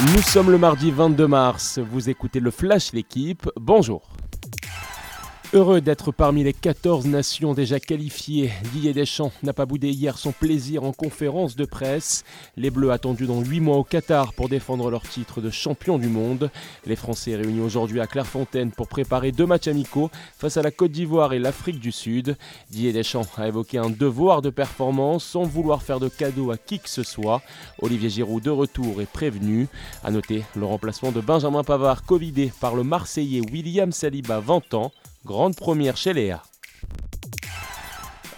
Nous sommes le mardi 22 mars, vous écoutez le Flash L'équipe, bonjour. Heureux d'être parmi les 14 nations déjà qualifiées, Didier Deschamps n'a pas boudé hier son plaisir en conférence de presse. Les Bleus attendus dans 8 mois au Qatar pour défendre leur titre de champion du monde. Les Français réunis aujourd'hui à Clairefontaine pour préparer deux matchs amicaux face à la Côte d'Ivoire et l'Afrique du Sud. Didier Deschamps a évoqué un devoir de performance sans vouloir faire de cadeau à qui que ce soit. Olivier Giroud de retour est prévenu. A noter le remplacement de Benjamin Pavard covidé par le Marseillais William Saliba 20 ans. Grande première chez Léa.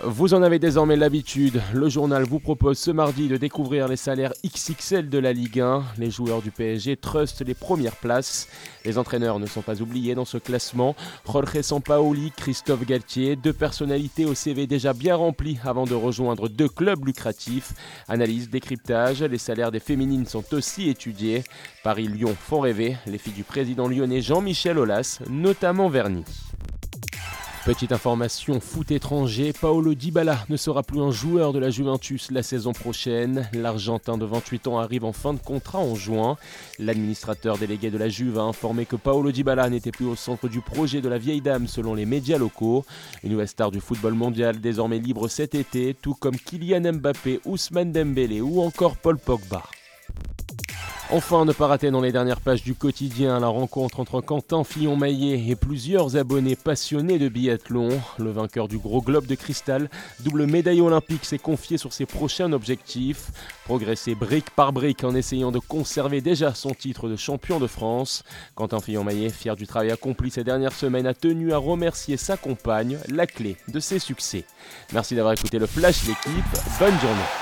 Vous en avez désormais l'habitude, le journal vous propose ce mardi de découvrir les salaires XXL de la Ligue 1. Les joueurs du PSG trustent les premières places. Les entraîneurs ne sont pas oubliés dans ce classement. Jorge Sampaoli, Christophe Galtier, deux personnalités au CV déjà bien rempli avant de rejoindre deux clubs lucratifs. Analyse, décryptage, les salaires des féminines sont aussi étudiés. Paris-Lyon font rêver, les filles du président lyonnais Jean-Michel Aulas, notamment vernis. Petite information foot étranger, Paolo Dybala ne sera plus un joueur de la Juventus la saison prochaine. L'Argentin de 28 ans arrive en fin de contrat en juin. L'administrateur délégué de la Juve a informé que Paolo Dybala n'était plus au centre du projet de la vieille dame selon les médias locaux. Une nouvelle star du football mondial désormais libre cet été, tout comme Kylian Mbappé, Ousmane Dembélé ou encore Paul Pogba. Enfin, ne pas rater dans les dernières pages du quotidien la rencontre entre Quentin Fillon-Maillet et plusieurs abonnés passionnés de biathlon. Le vainqueur du gros globe de cristal, double médaille olympique, s'est confié sur ses prochains objectifs. Progresser brique par brique en essayant de conserver déjà son titre de champion de France. Quentin Fillon-Maillet, fier du travail accompli ces dernières semaines, a tenu à remercier sa compagne, la clé de ses succès. Merci d'avoir écouté le Flash l'équipe. Bonne journée.